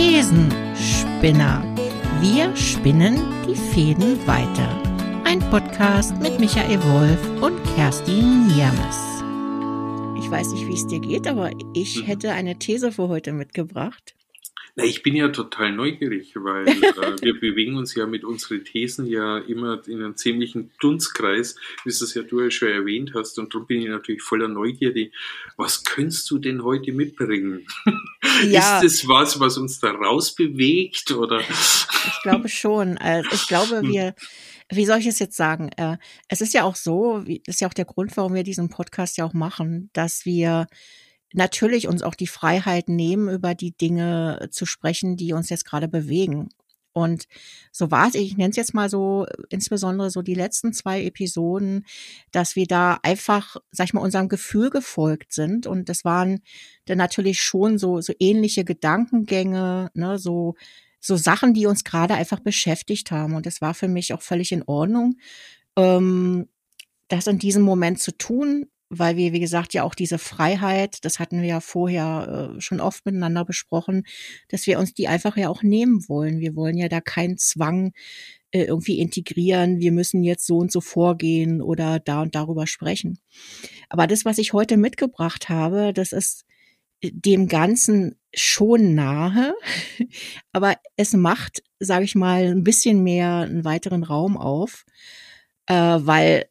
Thesenspinner. Wir spinnen die Fäden weiter. Ein Podcast mit Michael Wolf und Kerstin Niermes. Ich weiß nicht, wie es dir geht, aber ich hätte eine These für heute mitgebracht. Na, ich bin ja total neugierig, weil äh, wir bewegen uns ja mit unseren Thesen ja immer in einem ziemlichen Dunstkreis, wie es ja du ja schon erwähnt hast. Und darum bin ich natürlich voller Neugierde. Was könntest du denn heute mitbringen? Ja. Ist das was, was uns da rausbewegt? Oder? Ich glaube schon. Also ich glaube, hm. wir, wie soll ich es jetzt sagen? Äh, es ist ja auch so, das ist ja auch der Grund, warum wir diesen Podcast ja auch machen, dass wir natürlich uns auch die Freiheit nehmen, über die Dinge zu sprechen, die uns jetzt gerade bewegen. Und so war es, ich nenne es jetzt mal so, insbesondere so die letzten zwei Episoden, dass wir da einfach, sag ich mal, unserem Gefühl gefolgt sind. Und das waren dann natürlich schon so, so ähnliche Gedankengänge, ne, so, so Sachen, die uns gerade einfach beschäftigt haben. Und das war für mich auch völlig in Ordnung, ähm, das in diesem Moment zu tun, weil wir, wie gesagt, ja auch diese Freiheit, das hatten wir ja vorher äh, schon oft miteinander besprochen, dass wir uns die einfach ja auch nehmen wollen. Wir wollen ja da keinen Zwang äh, irgendwie integrieren, wir müssen jetzt so und so vorgehen oder da und darüber sprechen. Aber das, was ich heute mitgebracht habe, das ist äh, dem Ganzen schon nahe, aber es macht, sage ich mal, ein bisschen mehr einen weiteren Raum auf, äh, weil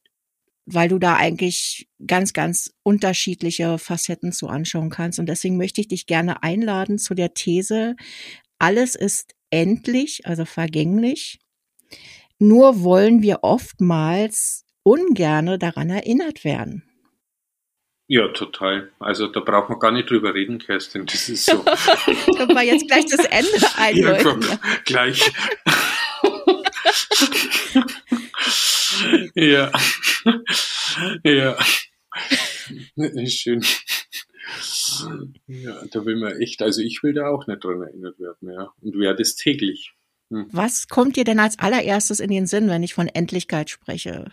weil du da eigentlich ganz, ganz unterschiedliche Facetten zu anschauen kannst. Und deswegen möchte ich dich gerne einladen zu der These, alles ist endlich, also vergänglich. Nur wollen wir oftmals ungerne daran erinnert werden. Ja, total. Also da braucht man gar nicht drüber reden, Kerstin. Das ist so. Können wir jetzt gleich das Ende einläuten? Ja, gleich. ja. ja. Schön. Ja, da will man echt, also ich will da auch nicht dran erinnert werden, ja. Und werde es täglich. Hm. Was kommt dir denn als allererstes in den Sinn, wenn ich von Endlichkeit spreche?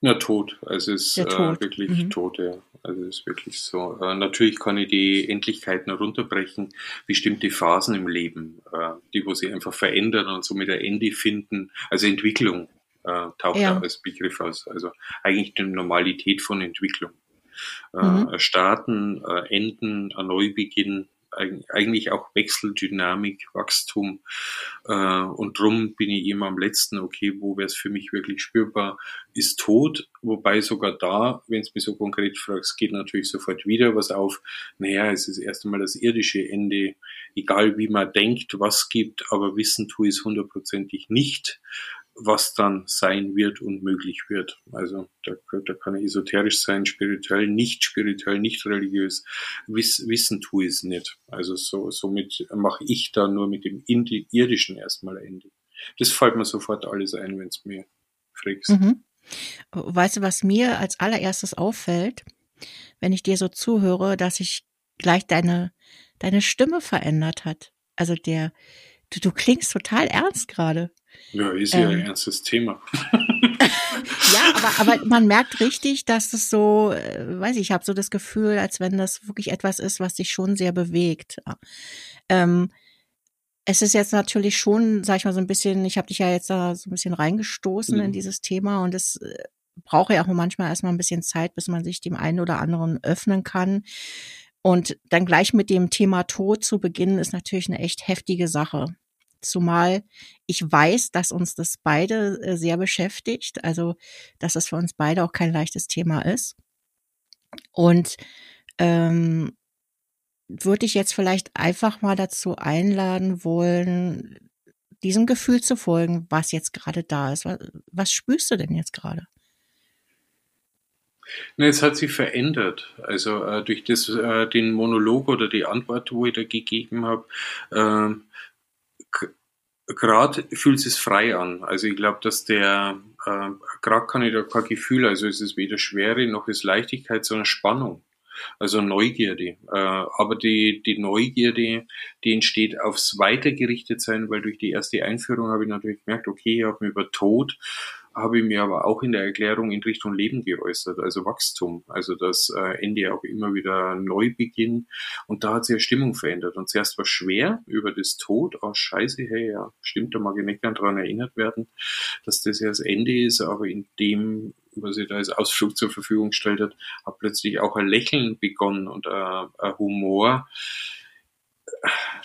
Na, tot. Also es ist äh, wirklich mhm. tot, ja. Also es ist wirklich so. Äh, natürlich kann ich die Endlichkeiten runterbrechen, bestimmte Phasen im Leben, äh, die wo sich einfach verändern und somit ein Ende finden. Also Entwicklung äh, taucht ja. als Begriff aus. Also eigentlich die Normalität von Entwicklung. Äh, mhm. Starten, äh, Enden, ein Neubeginn, eigentlich auch Wechseldynamik, Wachstum. Äh, und drum bin ich immer am letzten, okay, wo wäre es für mich wirklich spürbar, ist tot. Wobei sogar da, wenn es mich so konkret fragst, geht natürlich sofort wieder was auf. Naja, es ist erst einmal das irdische Ende, egal wie man denkt, was gibt, aber wissen tue ich es hundertprozentig nicht was dann sein wird und möglich wird. Also da, da kann er esoterisch sein, spirituell, nicht spirituell, nicht religiös. Wiss, wissen tue ich es nicht. Also so, somit mache ich da nur mit dem irdischen erstmal Ende. Das fällt mir sofort alles ein, wenn es mir fragst. Mhm. Weißt du, was mir als allererstes auffällt, wenn ich dir so zuhöre, dass sich gleich deine, deine Stimme verändert hat. Also der, du, du klingst total ernst gerade. Ja, ist ja ähm, ein ernstes Thema. ja, aber, aber man merkt richtig, dass es so, äh, weiß ich, ich habe so das Gefühl, als wenn das wirklich etwas ist, was dich schon sehr bewegt. Ähm, es ist jetzt natürlich schon, sag ich mal, so ein bisschen, ich habe dich ja jetzt da so ein bisschen reingestoßen mhm. in dieses Thema und es äh, braucht ja auch manchmal erstmal ein bisschen Zeit, bis man sich dem einen oder anderen öffnen kann. Und dann gleich mit dem Thema Tod zu beginnen, ist natürlich eine echt heftige Sache. Zumal ich weiß, dass uns das beide äh, sehr beschäftigt, also dass es für uns beide auch kein leichtes Thema ist. Und ähm, würde ich jetzt vielleicht einfach mal dazu einladen wollen, diesem Gefühl zu folgen, was jetzt gerade da ist. Was, was spürst du denn jetzt gerade? es hat sich verändert. Also äh, durch das, äh, den Monolog oder die Antwort, wo ich da gegeben habe, äh, gerade fühlt es frei an. Also ich glaube, dass der, äh, gerade kann ich da kein Gefühl, also es ist weder Schwere noch ist Leichtigkeit, sondern Spannung. Also Neugierde. Äh, aber die, die Neugierde, die entsteht aufs Weitergerichtet sein, weil durch die erste Einführung habe ich natürlich gemerkt, okay, ich habe über Tod habe ich mir aber auch in der Erklärung in Richtung Leben geäußert, also Wachstum, also das äh, Ende auch immer wieder Neubeginn. Und da hat sich ja Stimmung verändert. Und zuerst war schwer über das Tod, oh scheiße, hey, ja, stimmt, da mag ich nicht mehr dran erinnert werden, dass das ja das Ende ist, aber in dem was ich da als Ausflug zur Verfügung gestellt hat, hat plötzlich auch ein Lächeln begonnen und ein, ein Humor,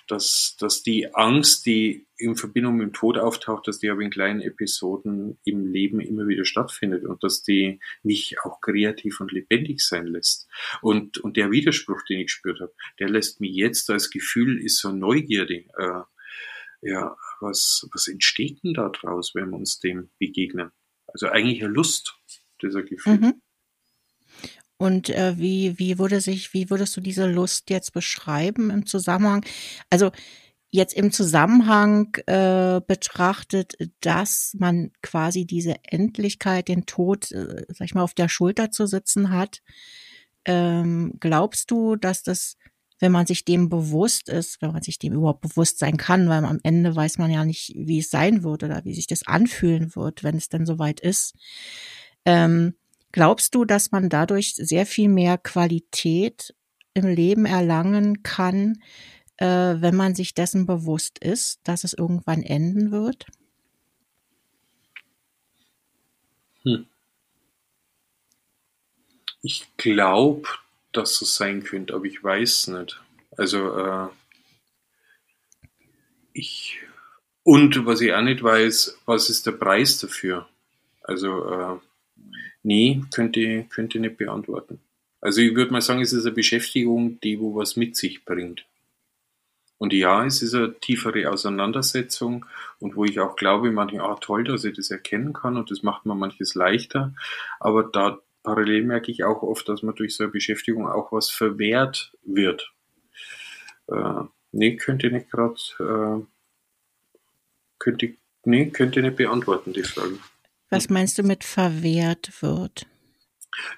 dass, dass die Angst, die in Verbindung mit dem Tod auftaucht, dass die aber in kleinen Episoden im Leben immer wieder stattfindet und dass die mich auch kreativ und lebendig sein lässt. Und, und der Widerspruch, den ich gespürt habe, der lässt mich jetzt als Gefühl, ist so Neugierde. Äh, ja, was, was entsteht denn da draus, wenn wir uns dem begegnen? Also eigentlich eine Lust, dieser Gefühl. Mhm. Und äh, wie, wie würde sich, wie würdest du diese Lust jetzt beschreiben im Zusammenhang? Also jetzt im Zusammenhang äh, betrachtet, dass man quasi diese Endlichkeit, den Tod, äh, sag ich mal, auf der Schulter zu sitzen hat. Ähm, glaubst du, dass das, wenn man sich dem bewusst ist, wenn man sich dem überhaupt bewusst sein kann, weil am Ende weiß man ja nicht, wie es sein wird oder wie sich das anfühlen wird, wenn es denn soweit ist. Ähm, Glaubst du, dass man dadurch sehr viel mehr Qualität im Leben erlangen kann, äh, wenn man sich dessen bewusst ist, dass es irgendwann enden wird? Hm. Ich glaube, dass es sein könnte, aber ich weiß nicht. Also äh, ich und was ich auch nicht weiß, was ist der Preis dafür? Also äh, Nee, könnte, könnte nicht beantworten. Also ich würde mal sagen, es ist eine Beschäftigung, die wo was mit sich bringt. Und ja, es ist eine tiefere Auseinandersetzung und wo ich auch glaube, manchmal, ah toll, dass ich das erkennen kann und das macht mir manches leichter. Aber da parallel merke ich auch oft, dass man durch so eine Beschäftigung auch was verwehrt wird. Äh, nee, könnte nicht gerade, äh, könnte, nee, könnte nicht beantworten, die Frage. Was meinst du mit verwehrt wird?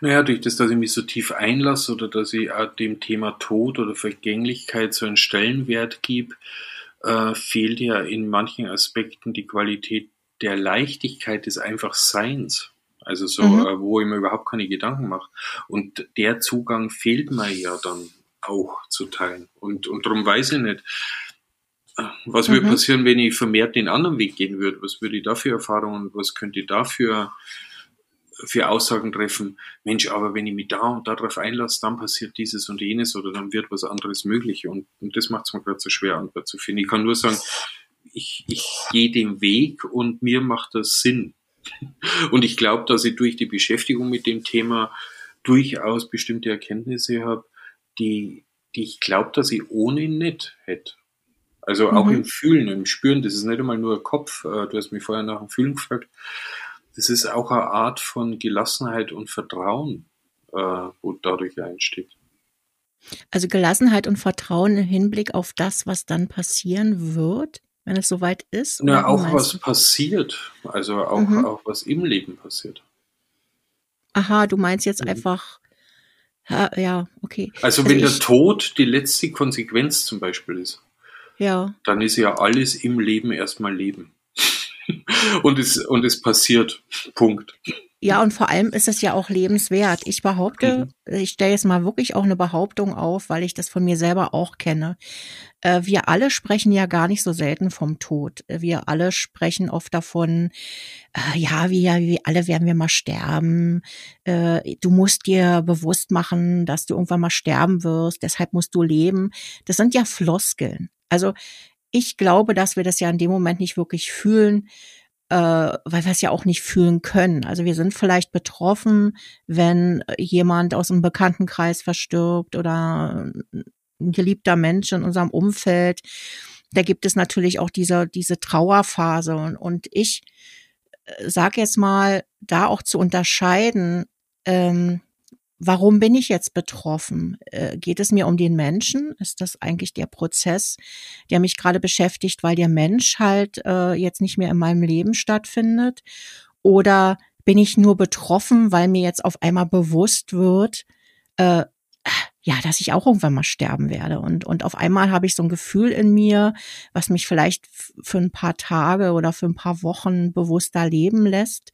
Naja, durch das, dass ich mich so tief einlasse oder dass ich dem Thema Tod oder Vergänglichkeit so einen Stellenwert gebe, äh, fehlt ja in manchen Aspekten die Qualität der Leichtigkeit des Einfachseins. Also so, mhm. äh, wo ich mir überhaupt keine Gedanken mache. Und der Zugang fehlt mir ja dann auch zu teilen. Und, und darum weiß ich nicht, was würde mhm. passieren, wenn ich vermehrt den anderen Weg gehen würde? Was würde ich da für Erfahrungen, was könnte ich da für, für Aussagen treffen? Mensch, aber wenn ich mich da und darauf einlasse, dann passiert dieses und jenes oder dann wird was anderes möglich. Und, und das macht es mir gerade so schwer, Antwort zu finden. Ich kann nur sagen, ich, ich gehe den Weg und mir macht das Sinn. Und ich glaube, dass ich durch die Beschäftigung mit dem Thema durchaus bestimmte Erkenntnisse habe, die, die ich glaube, dass ich ohne nicht hätte. Also auch mhm. im Fühlen, im Spüren, das ist nicht einmal nur Kopf. Äh, du hast mich vorher nach dem Fühlen gefragt. Das ist auch eine Art von Gelassenheit und Vertrauen, äh, wo dadurch entsteht. Also Gelassenheit und Vertrauen im Hinblick auf das, was dann passieren wird, wenn es soweit ist? Ja, auch was du? passiert. Also auch, mhm. auch was im Leben passiert. Aha, du meinst jetzt mhm. einfach, ja, okay. Also, also wenn der Tod die letzte Konsequenz zum Beispiel ist, ja. dann ist ja alles im Leben erstmal Leben. und, es, und es passiert. Punkt. Ja, und vor allem ist es ja auch lebenswert. Ich behaupte, mhm. ich stelle jetzt mal wirklich auch eine Behauptung auf, weil ich das von mir selber auch kenne. Äh, wir alle sprechen ja gar nicht so selten vom Tod. Wir alle sprechen oft davon, äh, ja, wir, wir alle werden wir mal sterben. Äh, du musst dir bewusst machen, dass du irgendwann mal sterben wirst. Deshalb musst du leben. Das sind ja Floskeln. Also ich glaube, dass wir das ja in dem Moment nicht wirklich fühlen, äh, weil wir es ja auch nicht fühlen können. Also wir sind vielleicht betroffen, wenn jemand aus einem Bekanntenkreis verstirbt oder ein geliebter Mensch in unserem Umfeld. Da gibt es natürlich auch diese, diese Trauerphase. Und, und ich äh, sage jetzt mal, da auch zu unterscheiden, ähm, Warum bin ich jetzt betroffen? Äh, geht es mir um den Menschen? Ist das eigentlich der Prozess, der mich gerade beschäftigt, weil der Mensch halt äh, jetzt nicht mehr in meinem Leben stattfindet? Oder bin ich nur betroffen, weil mir jetzt auf einmal bewusst wird, äh, ja, dass ich auch irgendwann mal sterben werde. Und, und auf einmal habe ich so ein Gefühl in mir, was mich vielleicht für ein paar Tage oder für ein paar Wochen bewusster leben lässt.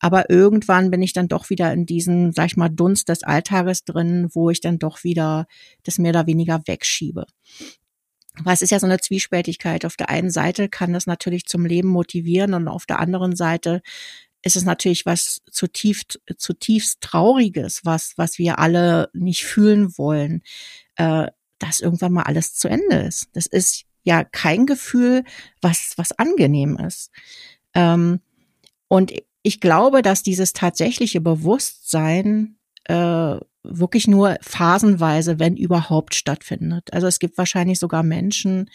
Aber irgendwann bin ich dann doch wieder in diesen, sag ich mal, Dunst des Alltages drin, wo ich dann doch wieder das mehr oder weniger wegschiebe. Weil es ist ja so eine Zwiespältigkeit. Auf der einen Seite kann das natürlich zum Leben motivieren und auf der anderen Seite ist es natürlich was zutiefst, zutiefst Trauriges, was, was wir alle nicht fühlen wollen, äh, dass irgendwann mal alles zu Ende ist. Das ist ja kein Gefühl, was, was angenehm ist. Ähm, und ich glaube, dass dieses tatsächliche Bewusstsein äh, wirklich nur phasenweise, wenn überhaupt, stattfindet. Also es gibt wahrscheinlich sogar Menschen,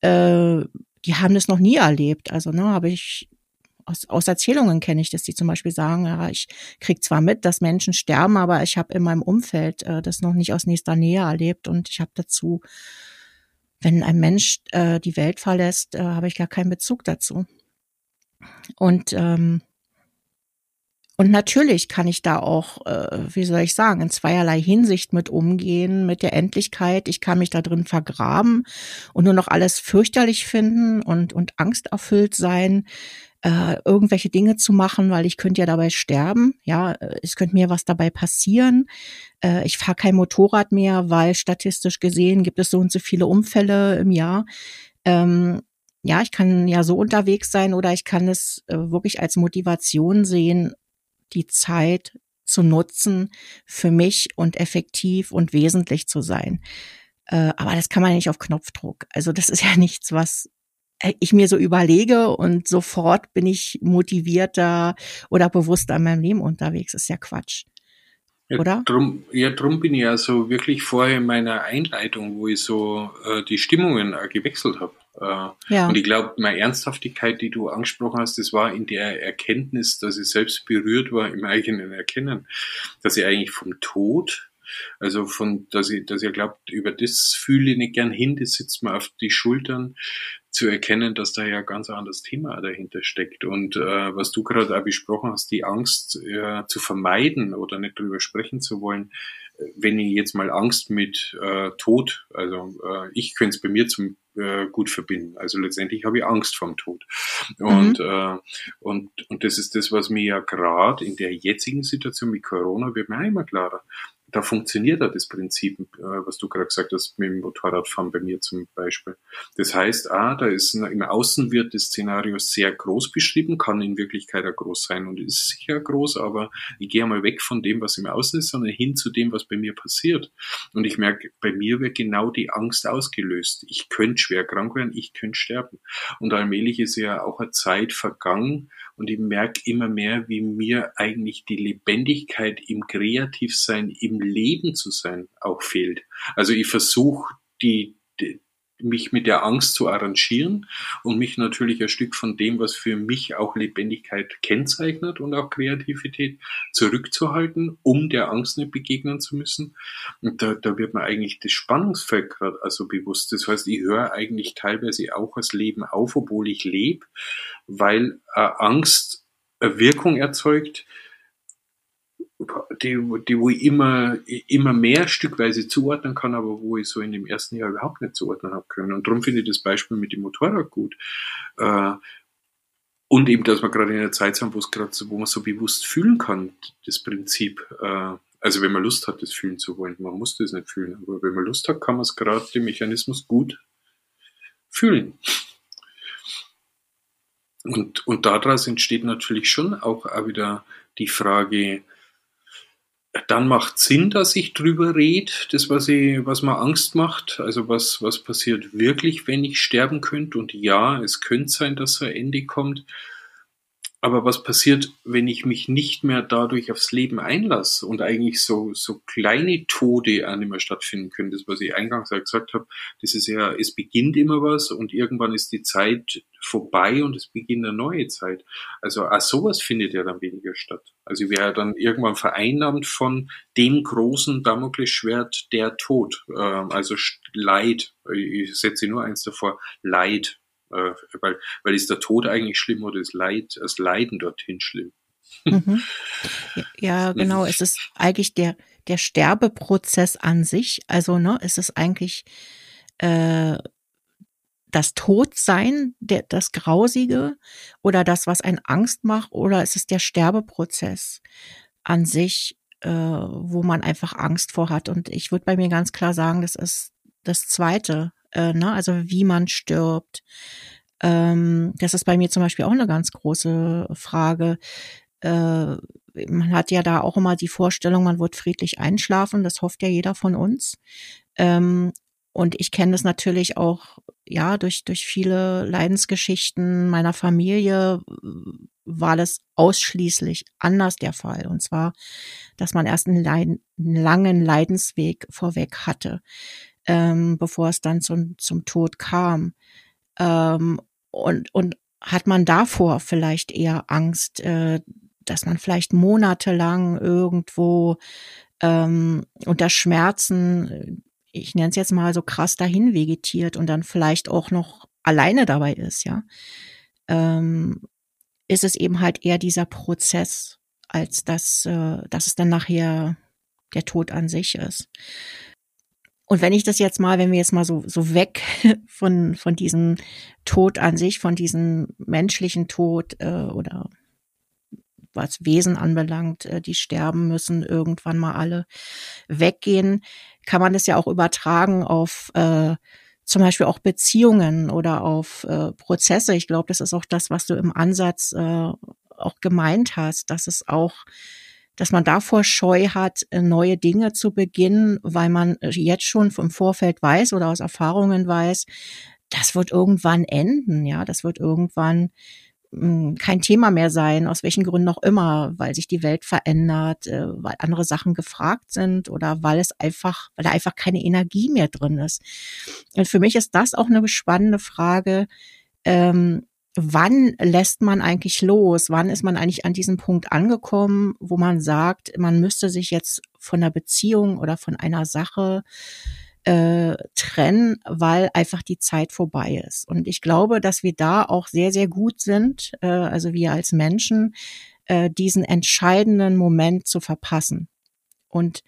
äh, die haben das noch nie erlebt. Also ne, habe ich aus, aus Erzählungen kenne ich das, die zum Beispiel sagen, ja, ich krieg zwar mit, dass Menschen sterben, aber ich habe in meinem Umfeld äh, das noch nicht aus nächster Nähe erlebt und ich habe dazu, wenn ein Mensch äh, die Welt verlässt, äh, habe ich gar keinen Bezug dazu. Und ähm, und natürlich kann ich da auch, äh, wie soll ich sagen, in zweierlei Hinsicht mit umgehen, mit der Endlichkeit. Ich kann mich da drin vergraben und nur noch alles fürchterlich finden und, und angsterfüllt sein äh, irgendwelche Dinge zu machen, weil ich könnte ja dabei sterben. Ja, es könnte mir was dabei passieren. Äh, ich fahre kein Motorrad mehr, weil statistisch gesehen gibt es so und so viele Unfälle im Jahr. Ähm, ja, ich kann ja so unterwegs sein oder ich kann es äh, wirklich als Motivation sehen, die Zeit zu nutzen für mich und effektiv und wesentlich zu sein. Äh, aber das kann man nicht auf Knopfdruck. Also das ist ja nichts, was ich mir so überlege und sofort bin ich motivierter oder bewusster in meinem Leben unterwegs. ist ja Quatsch. Ja, oder? Drum, ja, drum bin ich ja so wirklich vorher in meiner Einleitung, wo ich so äh, die Stimmungen äh, gewechselt habe. Äh, ja. Und ich glaube, meine Ernsthaftigkeit, die du angesprochen hast, das war in der Erkenntnis, dass ich selbst berührt war im eigenen Erkennen, dass ich eigentlich vom Tod also von, dass ich, dass ich glaubt, über das fühle ich nicht gern hin, das sitzt mir auf die Schultern, zu erkennen, dass da ja ganz anderes Thema dahinter steckt. Und äh, was du gerade auch besprochen hast, die Angst äh, zu vermeiden oder nicht drüber sprechen zu wollen, äh, wenn ich jetzt mal Angst mit äh, Tod, also äh, ich könnte es bei mir zum äh, gut verbinden. Also letztendlich habe ich Angst vorm Tod. Und, mhm. äh, und, und das ist das, was mir ja gerade in der jetzigen Situation mit Corona wird mir immer klarer da funktioniert ja das Prinzip, äh, was du gerade gesagt hast, mit dem Motorradfahren bei mir zum Beispiel. Das heißt, ah, da ist im Außen wird das Szenario sehr groß beschrieben, kann in Wirklichkeit auch groß sein und ist sicher groß, aber ich gehe einmal weg von dem, was im Außen ist, sondern hin zu dem, was bei mir passiert. Und ich merke, bei mir wird genau die Angst ausgelöst. Ich könnte schwer krank werden, ich könnte sterben. Und allmählich ist ja auch eine Zeit vergangen, und ich merke immer mehr, wie mir eigentlich die Lebendigkeit im Kreativsein, im Leben zu sein auch fehlt. Also ich versuche die, die mich mit der Angst zu arrangieren und mich natürlich ein Stück von dem, was für mich auch Lebendigkeit kennzeichnet und auch Kreativität zurückzuhalten, um der Angst nicht begegnen zu müssen. Und da, da wird mir eigentlich das Spannungsfeld gerade also bewusst. Das heißt, ich höre eigentlich teilweise auch das Leben auf, obwohl ich lebe, weil äh, Angst eine Wirkung erzeugt, die, die wo ich immer, immer mehr stückweise zuordnen kann, aber wo ich so in dem ersten Jahr überhaupt nicht zuordnen habe können. Und darum finde ich das Beispiel mit dem Motorrad gut. Äh, und eben, dass wir gerade in einer Zeit sind, wo es gerade so, wo man so bewusst fühlen kann, das Prinzip. Äh, also wenn man Lust hat, das fühlen zu wollen. Man muss das nicht fühlen, aber wenn man Lust hat, kann man es gerade den Mechanismus gut fühlen. Und, und daraus entsteht natürlich schon auch, auch wieder die Frage, dann macht Sinn, dass ich drüber rede, das, was, ich, was mir Angst macht. Also was, was passiert wirklich, wenn ich sterben könnte. Und ja, es könnte sein, dass ein Ende kommt. Aber was passiert, wenn ich mich nicht mehr dadurch aufs Leben einlasse und eigentlich so, so kleine Tode auch nicht mehr stattfinden können? Das, was ich eingangs gesagt habe, das ist ja, es beginnt immer was und irgendwann ist die Zeit vorbei und es beginnt eine neue Zeit. Also auch sowas findet ja dann weniger statt. Also ich wäre dann irgendwann vereinnahmt von dem großen Damoklesschwert der Tod. Ähm, also Leid. Ich setze nur eins davor. Leid. Äh, weil, weil ist der Tod eigentlich schlimm oder ist Leid, das Leiden dorthin schlimm? Mhm. Ja, genau. Es ist eigentlich der, der Sterbeprozess an sich? Also, ne, ist es eigentlich äh, das Todsein, der, das Grausige oder das, was einen Angst macht, oder ist es der Sterbeprozess an sich, äh, wo man einfach Angst vor hat? Und ich würde bei mir ganz klar sagen, das ist das Zweite, äh, ne? also wie man stirbt. Ähm, das ist bei mir zum Beispiel auch eine ganz große Frage. Äh, man hat ja da auch immer die Vorstellung, man wird friedlich einschlafen. Das hofft ja jeder von uns. Ähm, und ich kenne das natürlich auch, ja, durch, durch viele Leidensgeschichten meiner Familie war das ausschließlich anders der Fall. Und zwar, dass man erst einen, Leiden, einen langen Leidensweg vorweg hatte, ähm, bevor es dann zum, zum Tod kam. Ähm, und, und hat man davor vielleicht eher Angst, äh, dass man vielleicht monatelang irgendwo ähm, unter Schmerzen ich nenne es jetzt mal so krass dahin vegetiert und dann vielleicht auch noch alleine dabei ist, ja, ähm, ist es eben halt eher dieser Prozess, als dass, äh, dass es dann nachher der Tod an sich ist. Und wenn ich das jetzt mal, wenn wir jetzt mal so, so weg von, von diesem Tod an sich, von diesem menschlichen Tod äh, oder was Wesen anbelangt, äh, die sterben müssen, irgendwann mal alle weggehen, kann man das ja auch übertragen auf äh, zum Beispiel auch Beziehungen oder auf äh, Prozesse. Ich glaube, das ist auch das, was du im Ansatz äh, auch gemeint hast, dass es auch dass man davor Scheu hat, äh, neue Dinge zu beginnen, weil man jetzt schon im Vorfeld weiß oder aus Erfahrungen weiß, das wird irgendwann enden, ja, das wird irgendwann kein Thema mehr sein, aus welchen Gründen auch immer, weil sich die Welt verändert, äh, weil andere Sachen gefragt sind oder weil es einfach, weil da einfach keine Energie mehr drin ist. Und für mich ist das auch eine spannende Frage. Ähm, wann lässt man eigentlich los? Wann ist man eigentlich an diesem Punkt angekommen, wo man sagt, man müsste sich jetzt von einer Beziehung oder von einer Sache äh, trennen, weil einfach die Zeit vorbei ist. Und ich glaube, dass wir da auch sehr, sehr gut sind, äh, also wir als Menschen, äh, diesen entscheidenden Moment zu verpassen und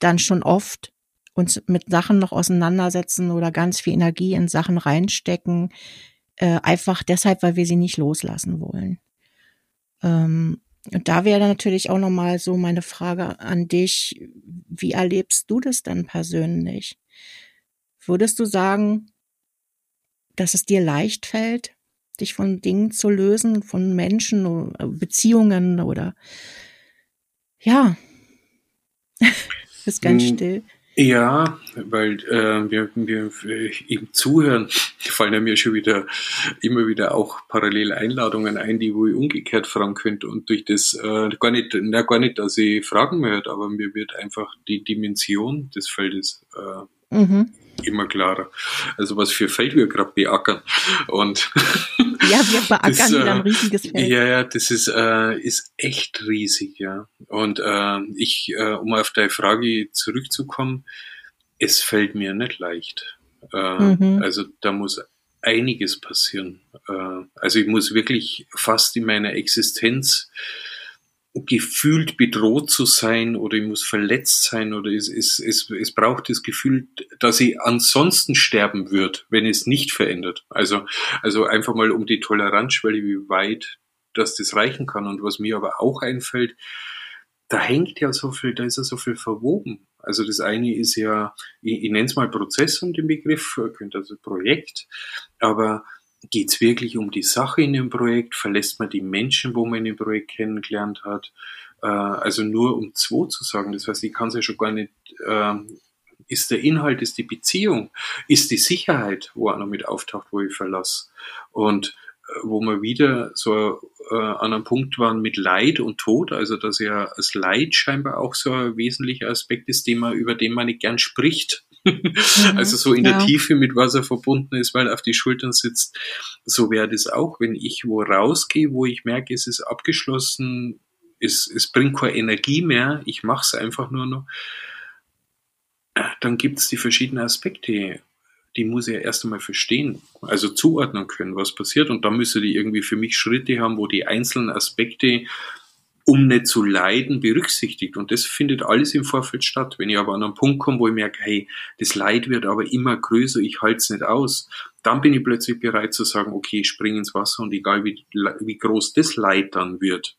dann schon oft uns mit Sachen noch auseinandersetzen oder ganz viel Energie in Sachen reinstecken, äh, einfach deshalb, weil wir sie nicht loslassen wollen. Ähm, und da wäre natürlich auch nochmal so meine Frage an dich, wie erlebst du das denn persönlich? Würdest du sagen, dass es dir leicht fällt, dich von Dingen zu lösen, von Menschen oder Beziehungen oder ja, ist ganz hm, still. Ja, weil äh, wir, wir im Zuhören fallen mir schon wieder immer wieder auch parallel Einladungen ein, die wo ich umgekehrt fragen könnte und durch das äh, gar nicht, na, gar nicht, dass ich fragen möchte, aber mir wird einfach die Dimension des Feldes äh, mhm immer klarer. Also was für Feld wir gerade beackern. Und ja, wir beackern das, wieder ein äh, riesiges Feld. Ja, ja, das ist, äh, ist echt riesig, ja. Und äh, ich, äh, um auf deine Frage zurückzukommen, es fällt mir nicht leicht. Äh, mhm. Also da muss einiges passieren. Äh, also ich muss wirklich fast in meiner Existenz gefühlt bedroht zu sein oder ich muss verletzt sein oder es, es, es, es braucht das Gefühl, dass ich ansonsten sterben wird, wenn es nicht verändert. Also, also einfach mal um die Toleranzschwelle, wie weit dass das reichen kann. Und was mir aber auch einfällt, da hängt ja so viel, da ist ja so viel verwoben. Also das eine ist ja, ich, ich nenne es mal Prozess und den Begriff, könnte also Projekt, aber geht es wirklich um die Sache in dem Projekt? Verlässt man die Menschen, wo man dem Projekt kennengelernt hat? Äh, also nur um zwei zu sagen. Das heißt, ich kann es ja schon gar nicht, äh, ist der Inhalt, ist die Beziehung, ist die Sicherheit, wo einer mit auftaucht, wo ich verlasse. Und äh, wo wir wieder so äh, an einem Punkt waren mit Leid und Tod, also dass ja das Leid scheinbar auch so ein wesentlicher Aspekt ist, den man, über den man nicht gern spricht. Mhm. also so in ja. der Tiefe mit Wasser verbunden ist, weil auf die Schultern sitzt. So wäre das auch, wenn ich wo rausgehe, wo ich merke, es ist abgeschlossen, es, es bringt keine Energie mehr, ich mache es einfach nur noch. Dann gibt es die verschiedenen Aspekte, die muss ich ja erst einmal verstehen, also zuordnen können, was passiert. Und dann müsste die irgendwie für mich Schritte haben, wo die einzelnen Aspekte um nicht zu leiden, berücksichtigt. Und das findet alles im Vorfeld statt. Wenn ich aber an einen Punkt komme, wo ich merke, hey, das Leid wird aber immer größer, ich halte es nicht aus, dann bin ich plötzlich bereit zu sagen, okay, ich springe ins Wasser und egal wie, wie groß das Leid dann wird,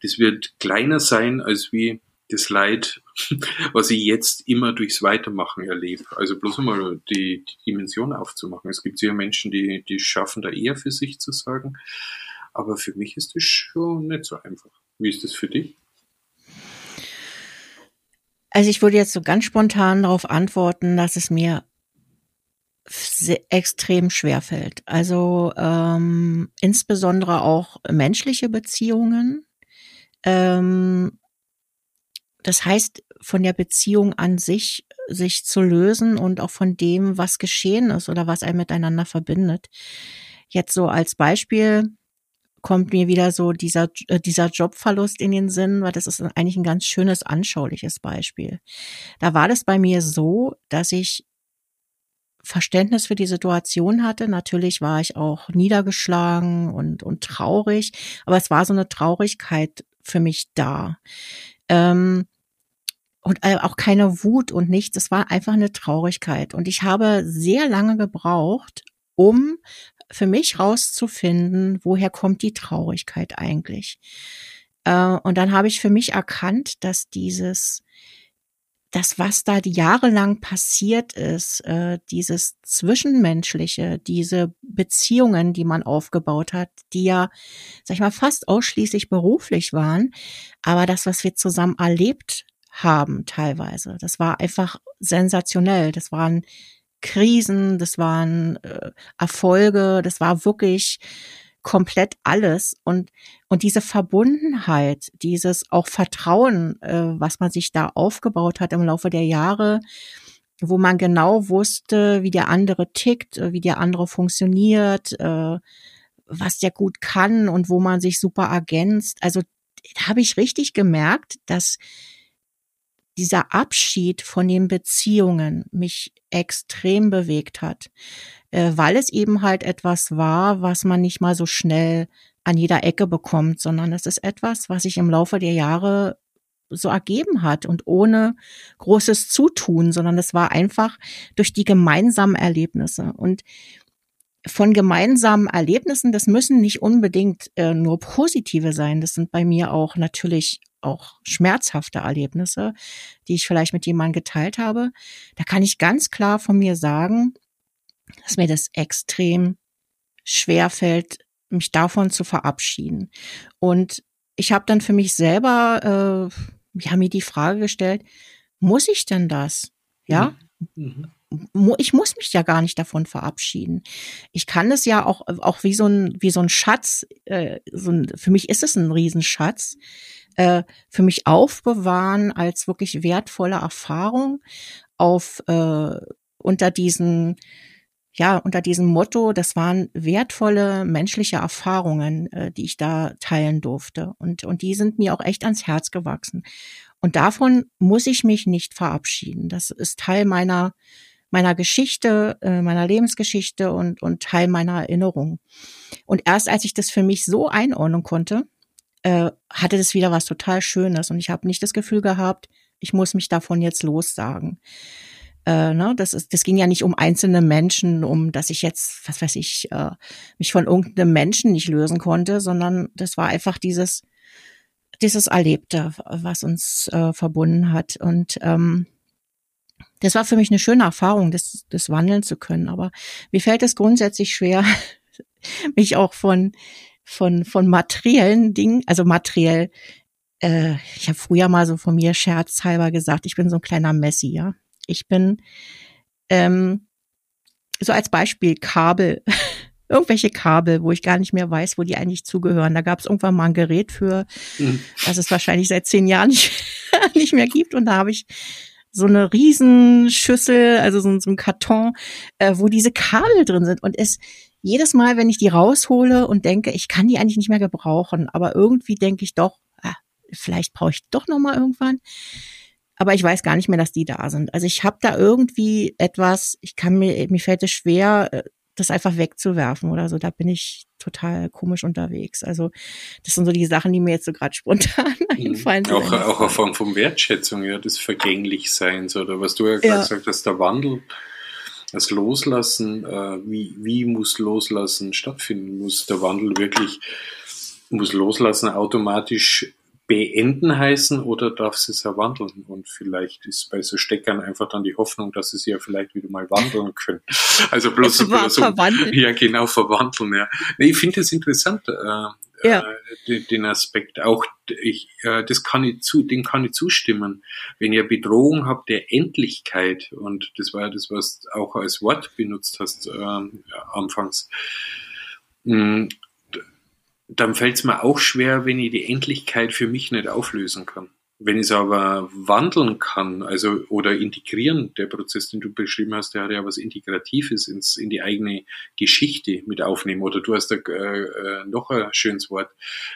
das wird kleiner sein als wie das Leid, was ich jetzt immer durchs Weitermachen erlebe. Also bloß einmal die, die Dimension aufzumachen. Es gibt sicher Menschen, die, die schaffen da eher für sich zu sagen. Aber für mich ist das schon nicht so einfach. Wie ist das für dich? Also ich würde jetzt so ganz spontan darauf antworten, dass es mir extrem schwer fällt. Also ähm, insbesondere auch menschliche Beziehungen. Ähm, das heißt, von der Beziehung an sich sich zu lösen und auch von dem, was geschehen ist oder was einen miteinander verbindet. Jetzt so als Beispiel, kommt mir wieder so dieser, äh, dieser Jobverlust in den Sinn, weil das ist eigentlich ein ganz schönes, anschauliches Beispiel. Da war das bei mir so, dass ich Verständnis für die Situation hatte. Natürlich war ich auch niedergeschlagen und, und traurig, aber es war so eine Traurigkeit für mich da. Ähm, und äh, auch keine Wut und nichts. Es war einfach eine Traurigkeit. Und ich habe sehr lange gebraucht, um für mich rauszufinden, woher kommt die Traurigkeit eigentlich. Äh, und dann habe ich für mich erkannt, dass dieses, das, was da jahrelang passiert ist, äh, dieses Zwischenmenschliche, diese Beziehungen, die man aufgebaut hat, die ja, sag ich mal, fast ausschließlich beruflich waren, aber das, was wir zusammen erlebt haben teilweise, das war einfach sensationell. Das waren Krisen, das waren äh, Erfolge, das war wirklich komplett alles und und diese Verbundenheit, dieses auch Vertrauen, äh, was man sich da aufgebaut hat im Laufe der Jahre, wo man genau wusste, wie der andere tickt, äh, wie der andere funktioniert, äh, was der gut kann und wo man sich super ergänzt. Also habe ich richtig gemerkt, dass dieser Abschied von den Beziehungen mich extrem bewegt hat, äh, weil es eben halt etwas war, was man nicht mal so schnell an jeder Ecke bekommt, sondern es ist etwas, was sich im Laufe der Jahre so ergeben hat und ohne großes Zutun, sondern es war einfach durch die gemeinsamen Erlebnisse. Und von gemeinsamen Erlebnissen, das müssen nicht unbedingt äh, nur positive sein. Das sind bei mir auch natürlich auch schmerzhafte Erlebnisse, die ich vielleicht mit jemandem geteilt habe, da kann ich ganz klar von mir sagen, dass mir das extrem schwer fällt, mich davon zu verabschieden. Und ich habe dann für mich selber äh, ja, mir die Frage gestellt, muss ich denn das? Ja? Mhm. mhm. Ich muss mich ja gar nicht davon verabschieden. Ich kann es ja auch, auch wie so ein, wie so ein Schatz, äh, so ein, für mich ist es ein Riesenschatz, äh, für mich aufbewahren als wirklich wertvolle Erfahrung auf äh, unter diesen ja, unter diesem Motto, das waren wertvolle menschliche Erfahrungen, äh, die ich da teilen durfte. Und, und die sind mir auch echt ans Herz gewachsen. Und davon muss ich mich nicht verabschieden. Das ist Teil meiner, meiner Geschichte, äh, meiner Lebensgeschichte und, und Teil meiner Erinnerung. Und erst als ich das für mich so einordnen konnte, äh, hatte das wieder was total Schönes und ich habe nicht das Gefühl gehabt, ich muss mich davon jetzt lossagen. Äh, ne, das, ist, das ging ja nicht um einzelne Menschen, um dass ich jetzt, was weiß ich, äh, mich von irgendeinem Menschen nicht lösen konnte, sondern das war einfach dieses, dieses Erlebte, was uns äh, verbunden hat. Und ähm, das war für mich eine schöne Erfahrung, das, das wandeln zu können. Aber mir fällt es grundsätzlich schwer, mich auch von von, von materiellen Dingen, also materiell, äh, ich habe früher mal so von mir scherzhalber gesagt, ich bin so ein kleiner Messi, ja. Ich bin ähm, so als Beispiel Kabel, irgendwelche Kabel, wo ich gar nicht mehr weiß, wo die eigentlich zugehören. Da gab es irgendwann mal ein Gerät für, mhm. das es wahrscheinlich seit zehn Jahren nicht, nicht mehr gibt. Und da habe ich so eine Riesenschüssel, also so, so ein Karton, äh, wo diese Kabel drin sind. Und es jedes Mal, wenn ich die raushole und denke, ich kann die eigentlich nicht mehr gebrauchen, aber irgendwie denke ich doch, ah, vielleicht brauche ich doch noch mal irgendwann. Aber ich weiß gar nicht mehr, dass die da sind. Also ich habe da irgendwie etwas, ich kann mir, mir fällt es schwer, äh, das einfach wegzuwerfen oder so. Da bin ich total komisch unterwegs. Also das sind so die Sachen, die mir jetzt so gerade spontan mhm. einfallen. Auch, auch eine Form von Wertschätzung, ja, des Vergänglichseins oder was du ja gerade ja. gesagt hast, der Wandel, das Loslassen, äh, wie, wie muss Loslassen stattfinden? Muss der Wandel wirklich, muss Loslassen automatisch beenden heißen oder darf sie es erwandeln? Und vielleicht ist bei so Steckern einfach dann die Hoffnung, dass sie es ja vielleicht wieder mal wandeln können. Also bloß, bloß so, ja genau verwandeln. Ja, nee, ich finde es interessant. Äh, ja. äh, den Aspekt auch ich äh, das kann ich zu dem kann ich zustimmen wenn ihr Bedrohung habt der Endlichkeit und das war ja das was auch als Wort benutzt hast äh, anfangs mh, dann fällt es mir auch schwer, wenn ich die Endlichkeit für mich nicht auflösen kann. Wenn ich es aber wandeln kann, also oder integrieren, der Prozess, den du beschrieben hast, der hat ja was Integratives ins, in die eigene Geschichte mit aufnehmen. Oder du hast da äh, äh, noch ein schönes Wort,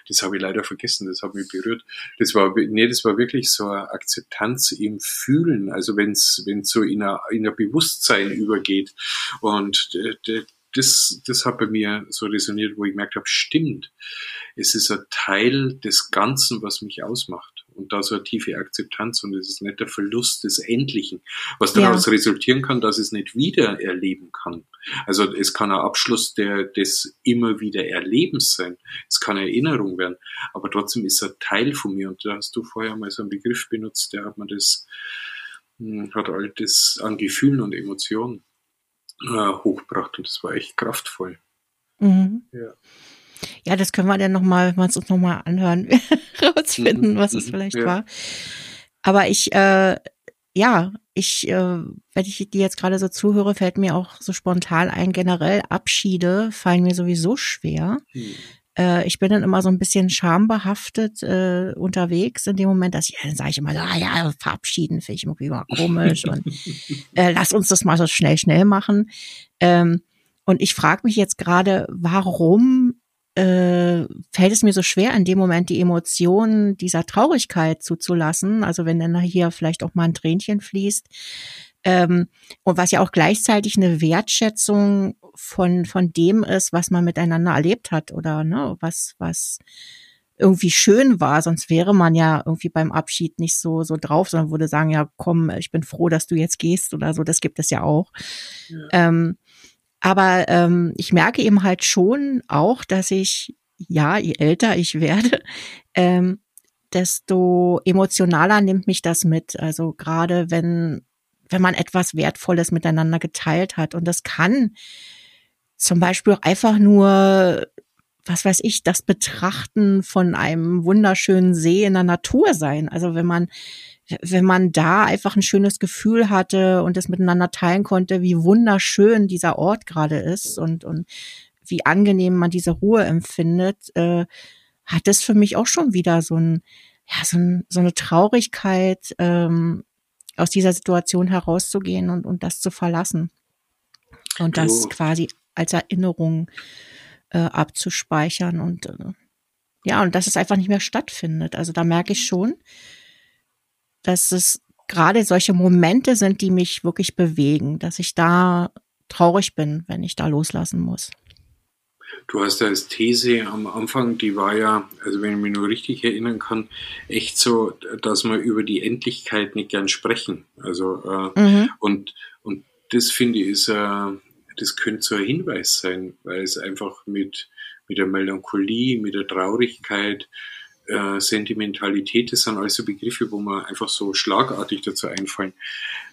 das habe ich leider vergessen, das hat mich berührt. Das war, nee, das war wirklich so eine Akzeptanz im Fühlen, also wenn es so in ein, in ein Bewusstsein übergeht. Und das, das hat bei mir so resoniert, wo ich gemerkt habe, stimmt. Es ist ein Teil des Ganzen, was mich ausmacht. Und da so eine tiefe Akzeptanz und es ist nicht der Verlust des Endlichen, was daraus ja. resultieren kann, dass es nicht wieder erleben kann. Also es kann ein Abschluss der, des immer wieder Erlebens sein. Es kann eine Erinnerung werden. Aber trotzdem ist er Teil von mir. Und da hast du vorher mal so einen Begriff benutzt, der hat man das, hm, hat all das an Gefühlen und Emotionen äh, hochgebracht und das war echt kraftvoll. Mhm. Ja. Ja, das können wir dann nochmal, wenn wir es uns nochmal anhören, rausfinden, mhm. was es mhm. vielleicht ja. war. Aber ich, äh, ja, ich, äh, wenn ich dir jetzt gerade so zuhöre, fällt mir auch so spontan ein, generell Abschiede fallen mir sowieso schwer. Mhm äh, ich bin dann immer so ein bisschen schambehaftet äh, unterwegs in dem Moment, dass ich, dann sage ich immer, ah ja, verabschieden finde ich irgendwie immer komisch und äh, lass uns das mal so schnell, schnell machen. Ähm, und ich frage mich jetzt gerade, warum äh, fällt es mir so schwer, in dem Moment die Emotionen dieser Traurigkeit zuzulassen. Also wenn dann hier vielleicht auch mal ein Tränchen fließt. Ähm, und was ja auch gleichzeitig eine Wertschätzung von, von dem ist, was man miteinander erlebt hat oder ne, was, was irgendwie schön war, sonst wäre man ja irgendwie beim Abschied nicht so, so drauf, sondern würde sagen, ja, komm, ich bin froh, dass du jetzt gehst oder so, das gibt es ja auch. Ja. Ähm, aber ähm, ich merke eben halt schon auch, dass ich, ja, je älter ich werde, ähm, desto emotionaler nimmt mich das mit. Also gerade wenn wenn man etwas Wertvolles miteinander geteilt hat. Und das kann zum Beispiel auch einfach nur, was weiß ich, das Betrachten von einem wunderschönen See in der Natur sein. Also wenn man, wenn man da einfach ein schönes Gefühl hatte und es miteinander teilen konnte, wie wunderschön dieser Ort gerade ist und, und wie angenehm man diese Ruhe empfindet, äh, hat es für mich auch schon wieder so ein, ja, so, ein, so eine Traurigkeit, ähm, aus dieser Situation herauszugehen und, und das zu verlassen. Und das oh. quasi als Erinnerung äh, abzuspeichern und äh, ja, und dass es einfach nicht mehr stattfindet. Also da merke ich schon, dass es gerade solche Momente sind, die mich wirklich bewegen, dass ich da traurig bin, wenn ich da loslassen muss. Du hast als These am Anfang, die war ja, also wenn ich mich nur richtig erinnern kann, echt so, dass wir über die Endlichkeit nicht gern sprechen. Also äh, mhm. und und das finde ich ist, äh, das könnte so ein Hinweis sein, weil es einfach mit mit der Melancholie, mit der Traurigkeit, äh, Sentimentalität, das sind alles so Begriffe, wo man einfach so schlagartig dazu einfallen.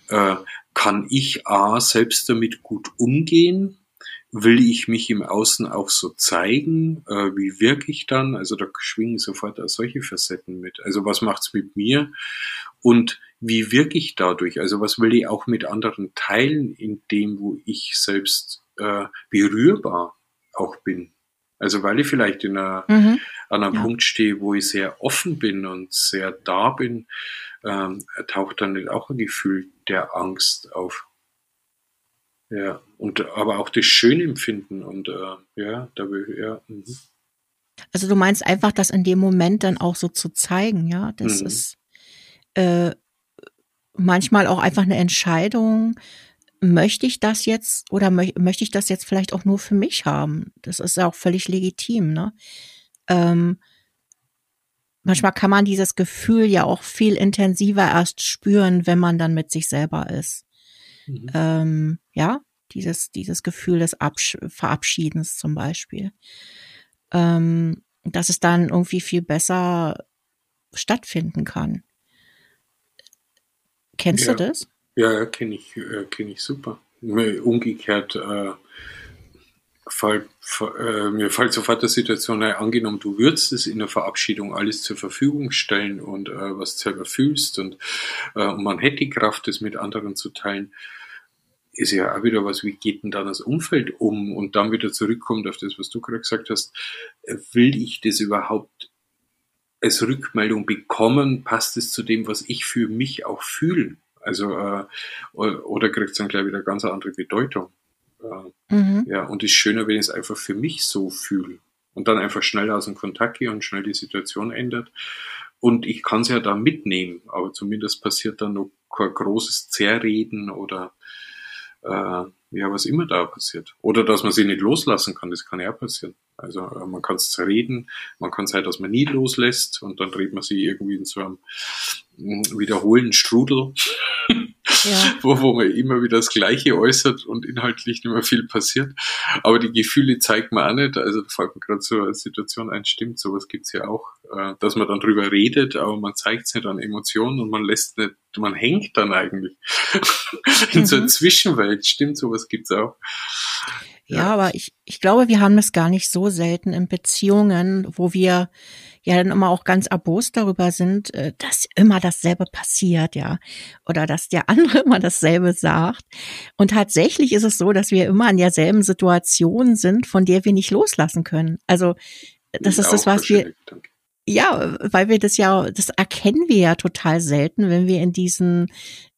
Äh, kann ich A selbst damit gut umgehen? will ich mich im Außen auch so zeigen? Äh, wie wirke ich dann? Also da schwingen sofort auch solche Facetten mit. Also was macht's mit mir? Und wie wirke ich dadurch? Also was will ich auch mit anderen teilen, in dem, wo ich selbst äh, berührbar auch bin? Also weil ich vielleicht in einer, mhm. An einem ja. Punkt stehe, wo ich sehr offen bin und sehr da bin, ähm, taucht dann auch ein Gefühl der Angst auf. Ja, und aber auch das Schöne empfinden und äh, ja, da will ja. Mhm. Also du meinst einfach, das in dem Moment dann auch so zu zeigen, ja, das mhm. ist äh, manchmal auch einfach eine Entscheidung, möchte ich das jetzt oder mö möchte ich das jetzt vielleicht auch nur für mich haben? Das ist ja auch völlig legitim, ne? Ähm, manchmal kann man dieses Gefühl ja auch viel intensiver erst spüren, wenn man dann mit sich selber ist. Mhm. Ähm, ja, dieses, dieses Gefühl des Absch Verabschiedens zum Beispiel. Ähm, dass es dann irgendwie viel besser stattfinden kann. Kennst ja. du das? Ja, kenne ich, äh, kenne ich super. Umgekehrt äh, fall, äh, mir fällt sofort die Situation ein, angenommen, du würdest es in der Verabschiedung alles zur Verfügung stellen und äh, was du selber fühlst und, äh, und man hätte die Kraft, das mit anderen zu teilen, ist ja auch wieder was, wie geht denn dann das Umfeld um und dann wieder zurückkommt auf das, was du gerade gesagt hast, will ich das überhaupt als Rückmeldung bekommen, passt es zu dem, was ich für mich auch fühle? Also, äh, oder kriegt es dann gleich wieder ganz andere Bedeutung. Äh, mhm. Ja, und es ist schöner, wenn ich es einfach für mich so fühle und dann einfach schnell aus dem Kontakt gehe und schnell die Situation ändert. Und ich kann es ja da mitnehmen, aber zumindest passiert dann noch kein großes Zerreden oder äh, ja, was immer da passiert. Oder dass man sie nicht loslassen kann, das kann ja passieren. Also äh, man kann es zerreden, man kann sein, dass man nie loslässt und dann dreht man sie irgendwie in so einem mm, wiederholenden Strudel, ja. wo, wo man immer wieder das Gleiche äußert und inhaltlich nicht mehr viel passiert. Aber die Gefühle zeigt man auch nicht. Also da fällt mir gerade so eine Situation ein, stimmt, sowas gibt's ja auch, äh, dass man dann drüber redet, aber man zeigt es nicht an Emotionen und man lässt nicht, man hängt dann eigentlich in mhm. so einer. Zwischenwelt. Stimmt, sowas gibt's auch. Ja, aber ich, ich glaube, wir haben das gar nicht so selten in Beziehungen, wo wir ja dann immer auch ganz erbost darüber sind, äh, dass immer dasselbe passiert, ja. Oder dass der andere immer dasselbe sagt. Und tatsächlich ist es so, dass wir immer in derselben Situation sind, von der wir nicht loslassen können. Also das ist das, was wir. Danke. Ja, weil wir das ja, das erkennen wir ja total selten, wenn wir in diesem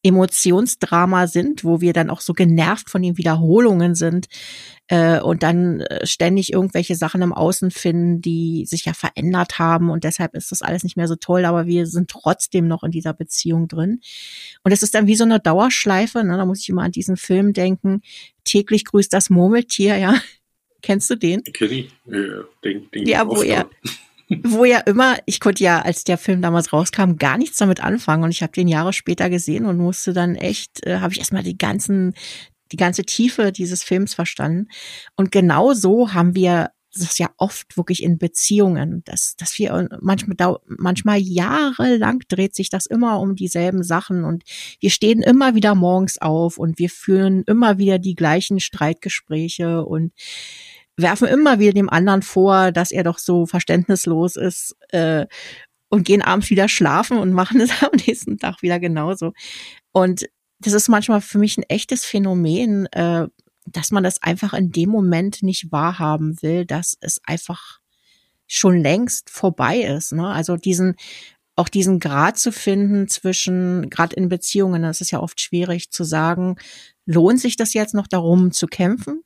Emotionsdrama sind, wo wir dann auch so genervt von den Wiederholungen sind äh, und dann äh, ständig irgendwelche Sachen im Außen finden, die sich ja verändert haben und deshalb ist das alles nicht mehr so toll, aber wir sind trotzdem noch in dieser Beziehung drin. Und es ist dann wie so eine Dauerschleife, ne? da muss ich immer an diesen Film denken, täglich grüßt das Murmeltier, ja. Kennst du den? Kenn ich. Ja, denk, denk ja wo er, wo ja immer, ich konnte ja, als der Film damals rauskam, gar nichts damit anfangen und ich habe den Jahre später gesehen und musste dann echt, äh, habe ich erstmal die ganzen, die ganze Tiefe dieses Films verstanden. Und genau so haben wir das ja oft wirklich in Beziehungen, dass, dass wir manchmal, manchmal jahrelang dreht sich das immer um dieselben Sachen und wir stehen immer wieder morgens auf und wir führen immer wieder die gleichen Streitgespräche und werfen immer wieder dem anderen vor, dass er doch so verständnislos ist äh, und gehen abends wieder schlafen und machen es am nächsten Tag wieder genauso. Und das ist manchmal für mich ein echtes Phänomen, äh, dass man das einfach in dem Moment nicht wahrhaben will, dass es einfach schon längst vorbei ist. Ne? Also diesen auch diesen Grad zu finden zwischen, gerade in Beziehungen, das ist ja oft schwierig zu sagen, lohnt sich das jetzt noch darum zu kämpfen?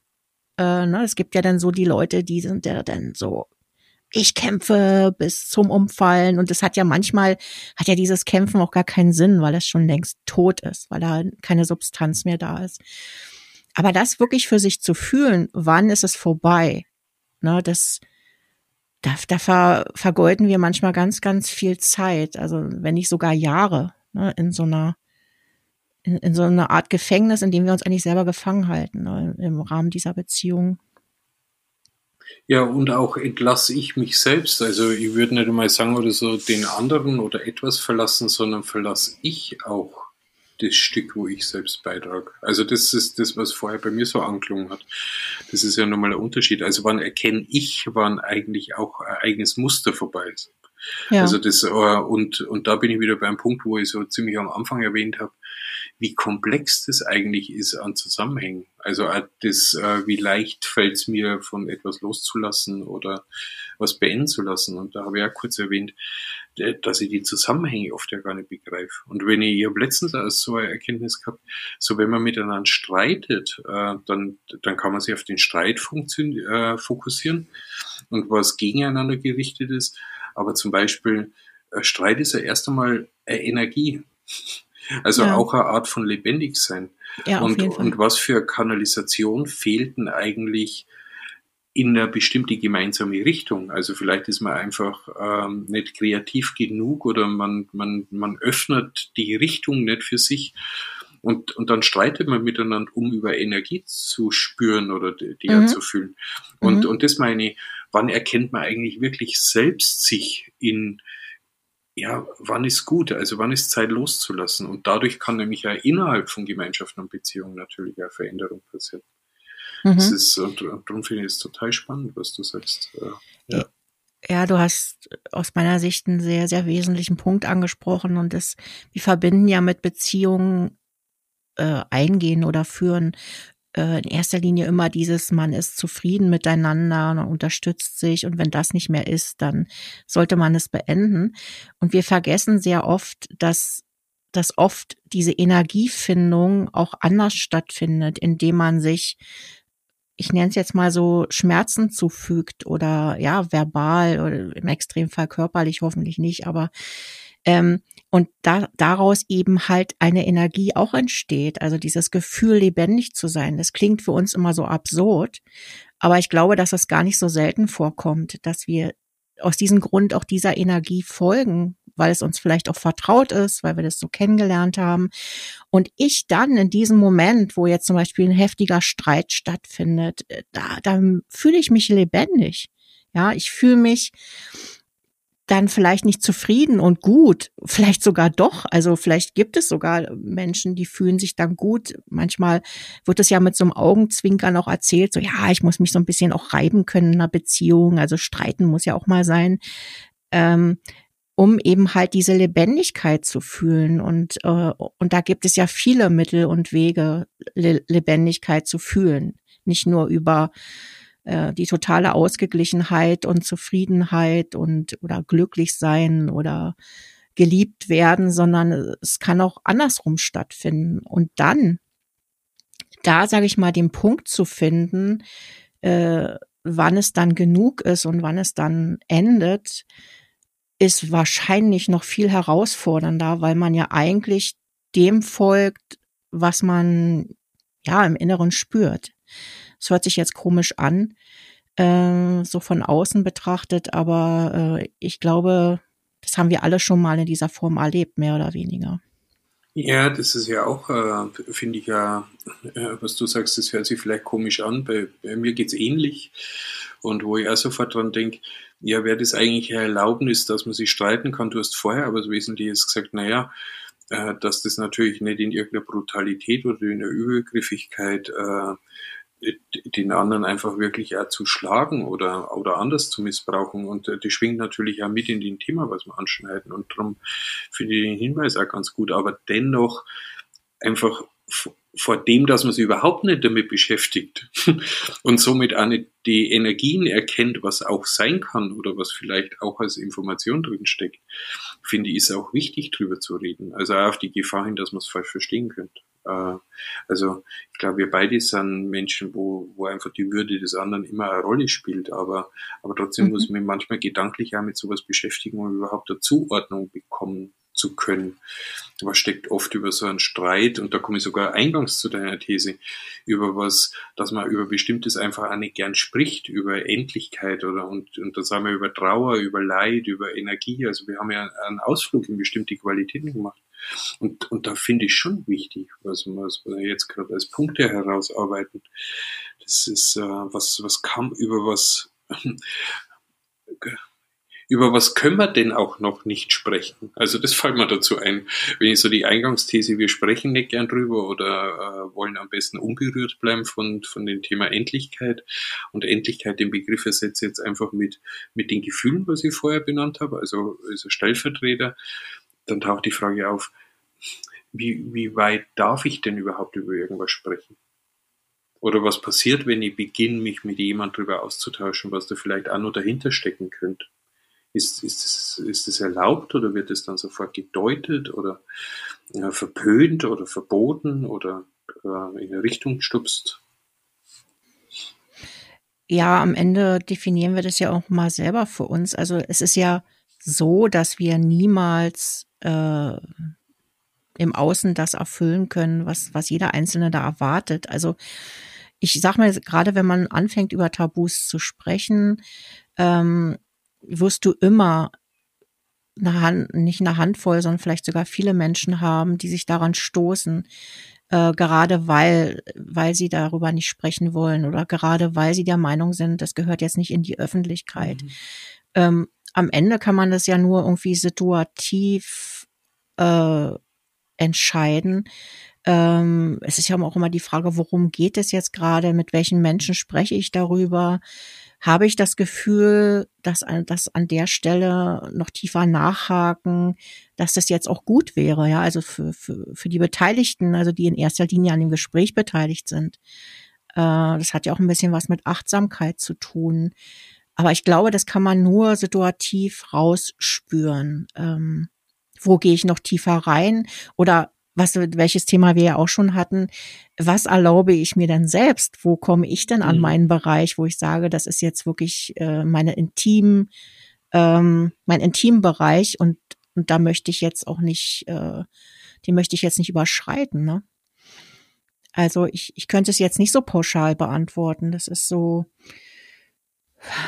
Äh, ne, es gibt ja dann so die Leute, die sind ja dann so, ich kämpfe bis zum Umfallen und das hat ja manchmal, hat ja dieses Kämpfen auch gar keinen Sinn, weil es schon längst tot ist, weil da keine Substanz mehr da ist. Aber das wirklich für sich zu fühlen, wann ist es vorbei? Ne, das, da, da ver, vergeuden wir manchmal ganz, ganz viel Zeit, also wenn nicht sogar Jahre, ne, in so einer in, in so eine Art Gefängnis, in dem wir uns eigentlich selber gefangen halten ne, im Rahmen dieser Beziehung. Ja, und auch entlasse ich mich selbst. Also ich würde nicht einmal sagen oder so den anderen oder etwas verlassen, sondern verlasse ich auch das Stück, wo ich selbst beitrage. Also das ist das, was vorher bei mir so angelungen hat. Das ist ja nochmal ein Unterschied. Also wann erkenne ich, wann eigentlich auch ein eigenes Muster vorbei ist. Ja. Also das, äh, und, und da bin ich wieder beim Punkt, wo ich so ziemlich am Anfang erwähnt habe, wie komplex das eigentlich ist an Zusammenhängen. Also das, äh, wie leicht fällt es mir, von etwas loszulassen oder was beenden zu lassen. Und da habe ich ja kurz erwähnt, dass ich die Zusammenhänge oft ja gar nicht begreife. Und wenn ich, ich habe letztens so eine Erkenntnis gehabt, so wenn man miteinander streitet, äh, dann, dann kann man sich auf den Streit äh, fokussieren und was gegeneinander gerichtet ist. Aber zum Beispiel, äh, Streit ist ja erst einmal Energie. Also ja. auch eine Art von lebendig sein. Ja, und, und was für Kanalisation fehlten eigentlich in eine bestimmte gemeinsame Richtung. Also vielleicht ist man einfach ähm, nicht kreativ genug oder man, man, man öffnet die Richtung nicht für sich. Und, und dann streitet man miteinander, um über Energie zu spüren oder die, die mhm. zu fühlen. Und, mhm. und das meine ich, wann erkennt man eigentlich wirklich selbst sich in, ja, wann ist gut, also wann ist Zeit loszulassen? Und dadurch kann nämlich ja innerhalb von Gemeinschaften und Beziehungen natürlich eine Veränderung passieren. Mhm. Das ist, und, und darum finde ich es total spannend, was du sagst. Äh, ja. Ja, du hast aus meiner Sicht einen sehr, sehr wesentlichen Punkt angesprochen und das, wir verbinden ja mit Beziehungen äh, eingehen oder führen in erster Linie immer dieses, man ist zufrieden miteinander, man unterstützt sich und wenn das nicht mehr ist, dann sollte man es beenden. Und wir vergessen sehr oft, dass dass oft diese Energiefindung auch anders stattfindet, indem man sich, ich nenne es jetzt mal so, Schmerzen zufügt oder ja, verbal oder im Extremfall körperlich hoffentlich nicht, aber ähm, und da, daraus eben halt eine Energie auch entsteht. Also dieses Gefühl, lebendig zu sein. Das klingt für uns immer so absurd. Aber ich glaube, dass es gar nicht so selten vorkommt, dass wir aus diesem Grund auch dieser Energie folgen, weil es uns vielleicht auch vertraut ist, weil wir das so kennengelernt haben. Und ich dann in diesem Moment, wo jetzt zum Beispiel ein heftiger Streit stattfindet, äh, da, da fühle ich mich lebendig. Ja, ich fühle mich dann vielleicht nicht zufrieden und gut, vielleicht sogar doch. Also vielleicht gibt es sogar Menschen, die fühlen sich dann gut. Manchmal wird es ja mit so einem Augenzwinkern auch erzählt, so ja, ich muss mich so ein bisschen auch reiben können in einer Beziehung, also streiten muss ja auch mal sein, ähm, um eben halt diese Lebendigkeit zu fühlen. Und, äh, und da gibt es ja viele Mittel und Wege, Le Lebendigkeit zu fühlen. Nicht nur über äh, die totale Ausgeglichenheit und Zufriedenheit und oder glücklich sein oder geliebt werden, sondern es kann auch andersrum stattfinden. Und dann, da sage ich mal, den Punkt zu finden, äh, wann es dann genug ist und wann es dann endet, ist wahrscheinlich noch viel herausfordernder, weil man ja eigentlich dem folgt, was man ja im Inneren spürt. Es hört sich jetzt komisch an, äh, so von außen betrachtet, aber äh, ich glaube, das haben wir alle schon mal in dieser Form erlebt, mehr oder weniger. Ja, das ist ja auch, äh, finde ich ja, äh, was du sagst, das hört sich vielleicht komisch an. Bei, bei mir geht's ähnlich. Und wo ich auch sofort dran denke, ja, wäre das eigentlich eine Erlaubnis, dass man sich streiten kann? Du hast vorher aber das Wesentliche gesagt, naja, äh, dass das natürlich nicht in irgendeiner Brutalität oder in einer Übergriffigkeit äh, den anderen einfach wirklich auch zu schlagen oder, oder anders zu missbrauchen. Und äh, die schwingt natürlich auch mit in den Thema, was wir anschneiden. Und darum finde ich den Hinweis auch ganz gut. Aber dennoch einfach vor dem, dass man sich überhaupt nicht damit beschäftigt und somit auch nicht die Energien erkennt, was auch sein kann oder was vielleicht auch als Information drin steckt, finde ich, ist auch wichtig, drüber zu reden. Also auch auf die Gefahr hin, dass man es falsch verstehen könnte. Äh, also ich glaube, wir beide sind Menschen, wo, wo einfach die Würde des anderen immer eine Rolle spielt, aber, aber trotzdem mhm. muss man manchmal gedanklich auch mit sowas beschäftigen, um überhaupt eine Zuordnung bekommen zu können. Was steckt oft über so einen Streit, und da komme ich sogar eingangs zu deiner These, über was, dass man über Bestimmtes einfach auch nicht gern spricht, über Endlichkeit oder und, und da sagen wir über Trauer, über Leid, über Energie. Also wir haben ja einen Ausflug in bestimmte Qualitäten gemacht. Und, und da finde ich schon wichtig, was, wir jetzt gerade als Punkte herausarbeiten. Das ist, äh, was, was kam über was, über was können wir denn auch noch nicht sprechen? Also das fällt mir dazu ein. Wenn ich so die Eingangsthese, wir sprechen nicht gern drüber oder äh, wollen am besten unberührt bleiben von, von dem Thema Endlichkeit. Und Endlichkeit, den Begriff ersetze jetzt einfach mit, mit den Gefühlen, was ich vorher benannt habe, also, also Stellvertreter dann taucht die Frage auf, wie, wie weit darf ich denn überhaupt über irgendwas sprechen? Oder was passiert, wenn ich beginne, mich mit jemand darüber auszutauschen, was da vielleicht auch noch dahinter stecken könnte? Ist, ist, das, ist erlaubt oder wird es dann sofort gedeutet oder ja, verpönt oder verboten oder äh, in eine Richtung gestupst? Ja, am Ende definieren wir das ja auch mal selber für uns. Also es ist ja so, dass wir niemals äh, im Außen das erfüllen können, was, was jeder Einzelne da erwartet. Also ich sag mal, gerade wenn man anfängt, über Tabus zu sprechen, ähm, wirst du immer eine Hand, nicht eine Handvoll, sondern vielleicht sogar viele Menschen haben, die sich daran stoßen, äh, gerade weil, weil sie darüber nicht sprechen wollen oder gerade weil sie der Meinung sind, das gehört jetzt nicht in die Öffentlichkeit. Mhm. Ähm, am Ende kann man das ja nur irgendwie situativ äh, entscheiden. Ähm, es ist ja auch immer die Frage, worum geht es jetzt gerade, mit welchen Menschen spreche ich darüber? Habe ich das Gefühl, dass, dass an der Stelle noch tiefer nachhaken, dass das jetzt auch gut wäre, ja, also für, für, für die Beteiligten, also die in erster Linie an dem Gespräch beteiligt sind. Äh, das hat ja auch ein bisschen was mit Achtsamkeit zu tun. Aber ich glaube, das kann man nur situativ rausspüren. Ähm, wo gehe ich noch tiefer rein? Oder was, welches Thema wir ja auch schon hatten, was erlaube ich mir denn selbst? Wo komme ich denn an mhm. meinen Bereich, wo ich sage, das ist jetzt wirklich äh, meine intim, ähm, mein Intimbereich und, und da möchte ich jetzt auch nicht, äh, die möchte ich jetzt nicht überschreiten, ne? Also ich, ich könnte es jetzt nicht so pauschal beantworten. Das ist so,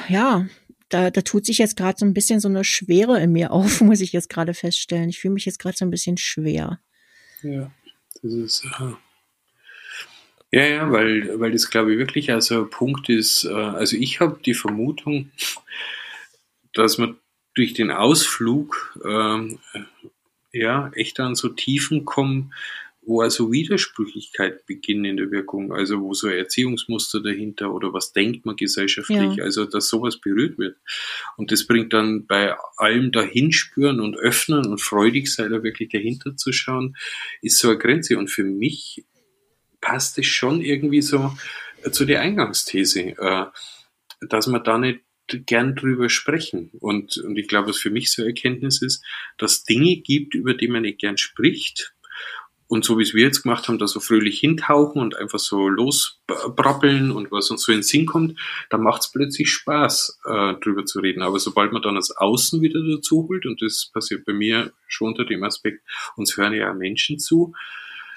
ja, da, da tut sich jetzt gerade so ein bisschen so eine Schwere in mir auf, muss ich jetzt gerade feststellen. Ich fühle mich jetzt gerade so ein bisschen schwer. Ja, das ist. Äh ja, ja, weil, weil das glaube ich wirklich ein Punkt ist. Äh, also ich habe die Vermutung, dass man durch den Ausflug äh, ja echt an so Tiefen kommen, wo also Widersprüchlichkeit beginnen in der Wirkung, also wo so Erziehungsmuster dahinter oder was denkt man gesellschaftlich, ja. also dass sowas berührt wird. Und das bringt dann bei allem dahinspüren und öffnen und freudig sein, da wirklich dahinter zu schauen, ist so eine Grenze. Und für mich passt es schon irgendwie so zu der Eingangsthese, äh, dass man da nicht gern drüber sprechen. Und, und ich glaube, was für mich so eine Erkenntnis ist, dass Dinge gibt, über die man nicht gern spricht, und so wie es wir jetzt gemacht haben, da so fröhlich hintauchen und einfach so losbrabbeln und was uns so in den Sinn kommt, dann macht es plötzlich Spaß, äh, drüber zu reden. Aber sobald man dann das Außen wieder dazu holt, und das passiert bei mir schon unter dem Aspekt, uns hören ja Menschen zu,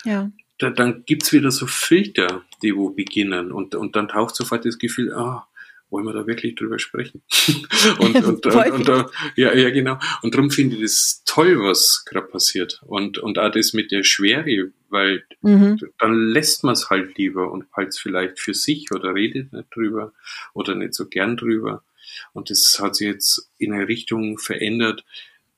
ja. da, dann gibt's wieder so Filter, die wo beginnen. Und, und dann taucht sofort das Gefühl, ah, wollen wir da wirklich drüber sprechen? und, und, und, und, und, ja, ja, genau. Und darum finde ich das toll, was gerade passiert. Und, und auch das mit der Schwere, weil mhm. dann lässt man es halt lieber und halt vielleicht für sich oder redet nicht drüber oder nicht so gern drüber. Und das hat sich jetzt in eine Richtung verändert.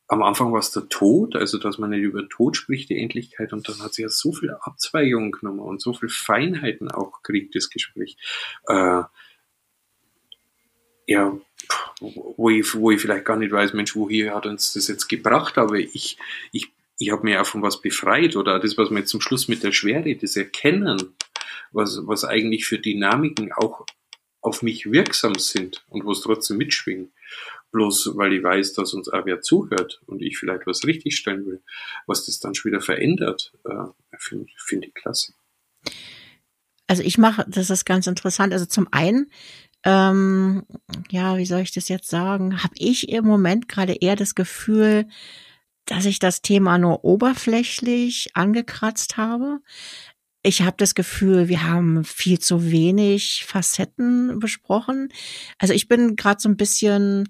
Am Anfang war es der Tod, also dass man nicht über Tod spricht, die Endlichkeit, und dann hat sich ja so viel Abzweigungen genommen und so viel Feinheiten auch gekriegt, das Gespräch. Äh, ja, wo ich, wo ich vielleicht gar nicht weiß, Mensch, woher hat uns das jetzt gebracht, aber ich, ich, ich habe mir auch von was befreit oder das, was wir jetzt zum Schluss mit der Schwere, das Erkennen, was, was eigentlich für Dynamiken auch auf mich wirksam sind und wo es trotzdem mitschwingt. Bloß weil ich weiß, dass uns auch wer zuhört und ich vielleicht was richtigstellen will, was das dann schon wieder verändert, äh, finde find ich klasse. Also ich mache, das ist ganz interessant. Also zum einen ähm, ja, wie soll ich das jetzt sagen, habe ich im Moment gerade eher das Gefühl, dass ich das Thema nur oberflächlich angekratzt habe. Ich habe das Gefühl, wir haben viel zu wenig Facetten besprochen. Also ich bin gerade so ein bisschen,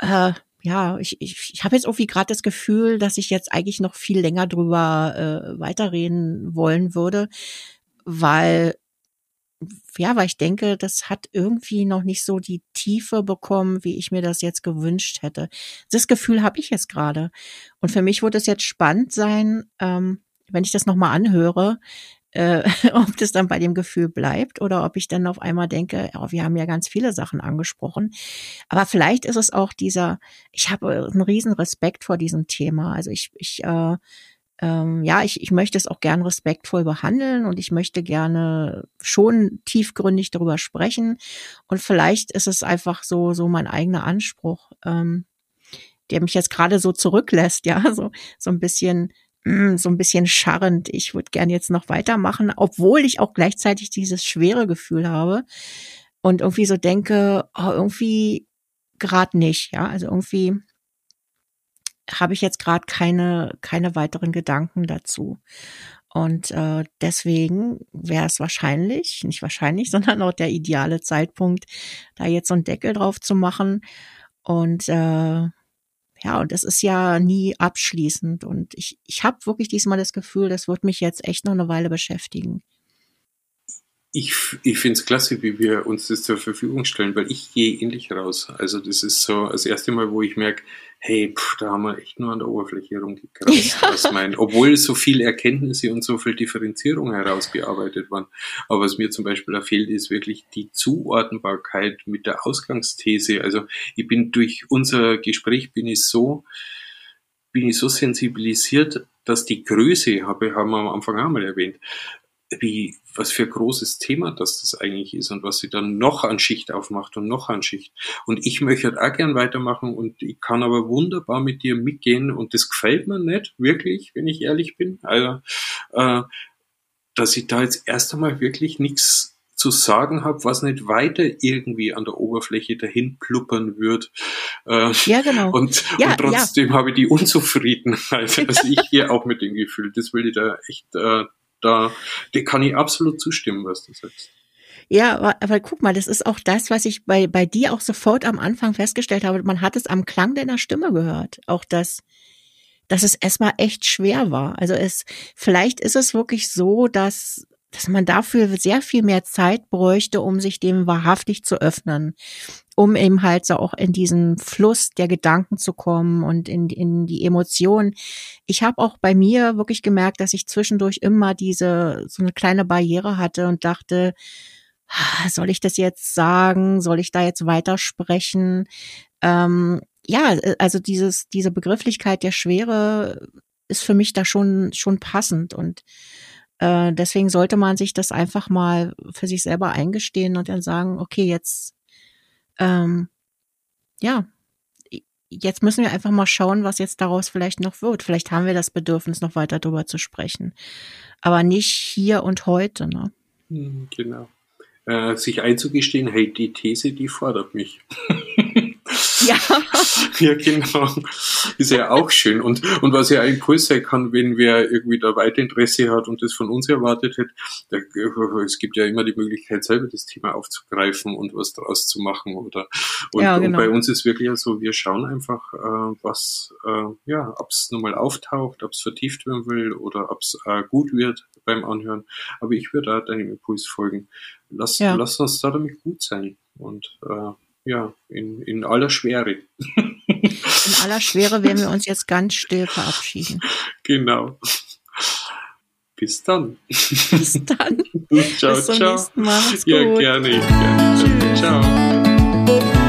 äh, ja, ich, ich, ich habe jetzt irgendwie gerade das Gefühl, dass ich jetzt eigentlich noch viel länger drüber äh, weiterreden wollen würde, weil ja, weil ich denke, das hat irgendwie noch nicht so die Tiefe bekommen, wie ich mir das jetzt gewünscht hätte. Das Gefühl habe ich jetzt gerade. Und für mich wird es jetzt spannend sein, ähm, wenn ich das nochmal anhöre, äh, ob das dann bei dem Gefühl bleibt oder ob ich dann auf einmal denke, oh, wir haben ja ganz viele Sachen angesprochen. Aber vielleicht ist es auch dieser, ich habe einen riesen Respekt vor diesem Thema. Also ich, ich äh, ähm, ja, ich, ich möchte es auch gern respektvoll behandeln und ich möchte gerne schon tiefgründig darüber sprechen. Und vielleicht ist es einfach so, so mein eigener Anspruch, ähm, der mich jetzt gerade so zurücklässt, ja, so, so ein bisschen, mh, mm, so ein bisschen scharrend. Ich würde gern jetzt noch weitermachen, obwohl ich auch gleichzeitig dieses schwere Gefühl habe und irgendwie so denke, oh, irgendwie gerade nicht, ja, also irgendwie habe ich jetzt gerade keine, keine weiteren Gedanken dazu. Und äh, deswegen wäre es wahrscheinlich, nicht wahrscheinlich, sondern auch der ideale Zeitpunkt, da jetzt so einen Deckel drauf zu machen. Und äh, ja, und es ist ja nie abschließend. Und ich, ich habe wirklich diesmal das Gefühl, das wird mich jetzt echt noch eine Weile beschäftigen ich, ich finde es klasse, wie wir uns das zur Verfügung stellen, weil ich gehe ähnlich raus. Also das ist so das erste Mal, wo ich merke, hey, pff, da haben wir echt nur an der Oberfläche rumgekratzt, ja. was mein, obwohl so viele Erkenntnisse und so viel Differenzierung herausgearbeitet waren. Aber was mir zum Beispiel da fehlt, ist wirklich die Zuordnbarkeit mit der Ausgangsthese. Also ich bin durch unser Gespräch bin ich so, bin ich so sensibilisiert, dass die Größe, habe, haben wir am Anfang auch mal erwähnt, wie, was für ein großes Thema das das eigentlich ist und was sie dann noch an Schicht aufmacht und noch an Schicht. Und ich möchte halt auch gern weitermachen und ich kann aber wunderbar mit dir mitgehen und das gefällt mir nicht, wirklich, wenn ich ehrlich bin. Also, äh, dass ich da jetzt erst einmal wirklich nichts zu sagen habe, was nicht weiter irgendwie an der Oberfläche dahin pluppern wird. Äh, ja, genau. Und, ja, und trotzdem ja. habe ich die Unzufriedenheit. Also ich gehe auch mit dem Gefühl, das will ich da echt äh, da dir kann ich absolut zustimmen, was du sagst. Ja, aber, aber guck mal, das ist auch das, was ich bei, bei dir auch sofort am Anfang festgestellt habe. Man hat es am Klang deiner Stimme gehört. Auch das, dass es erstmal echt schwer war. Also es, vielleicht ist es wirklich so, dass dass man dafür sehr viel mehr Zeit bräuchte, um sich dem wahrhaftig zu öffnen, um eben halt so auch in diesen Fluss der Gedanken zu kommen und in, in die Emotionen. Ich habe auch bei mir wirklich gemerkt, dass ich zwischendurch immer diese so eine kleine Barriere hatte und dachte, ah, soll ich das jetzt sagen? Soll ich da jetzt weitersprechen? Ähm, ja, also dieses, diese Begrifflichkeit der Schwere ist für mich da schon, schon passend und äh, deswegen sollte man sich das einfach mal für sich selber eingestehen und dann sagen, okay, jetzt, ähm, ja, jetzt müssen wir einfach mal schauen, was jetzt daraus vielleicht noch wird. Vielleicht haben wir das Bedürfnis, noch weiter darüber zu sprechen. Aber nicht hier und heute, ne? Hm, genau. Äh, sich einzugestehen, hey, die These, die fordert mich. Ja. ja, genau. Ist ja auch schön. Und, und was ja ein Impuls sein kann, wenn wer irgendwie da weiter Interesse hat und das von uns erwartet hat, da, es gibt ja immer die Möglichkeit, selber das Thema aufzugreifen und was daraus zu machen. Oder, und, ja, genau. und bei uns ist wirklich so, wir schauen einfach, äh, was, äh, ja, ob es nochmal auftaucht, ob es vertieft werden will oder ob es äh, gut wird beim Anhören. Aber ich würde da deinem Impuls folgen. Lass, ja. lass uns da damit gut sein. Und äh, ja, in, in aller Schwere. In aller Schwere werden wir uns jetzt ganz still verabschieden. Genau. Bis dann. Bis dann. ciao, Bis zum ciao. nächsten Mal. Mach's ja, gerne, gerne. Tschüss. Ciao.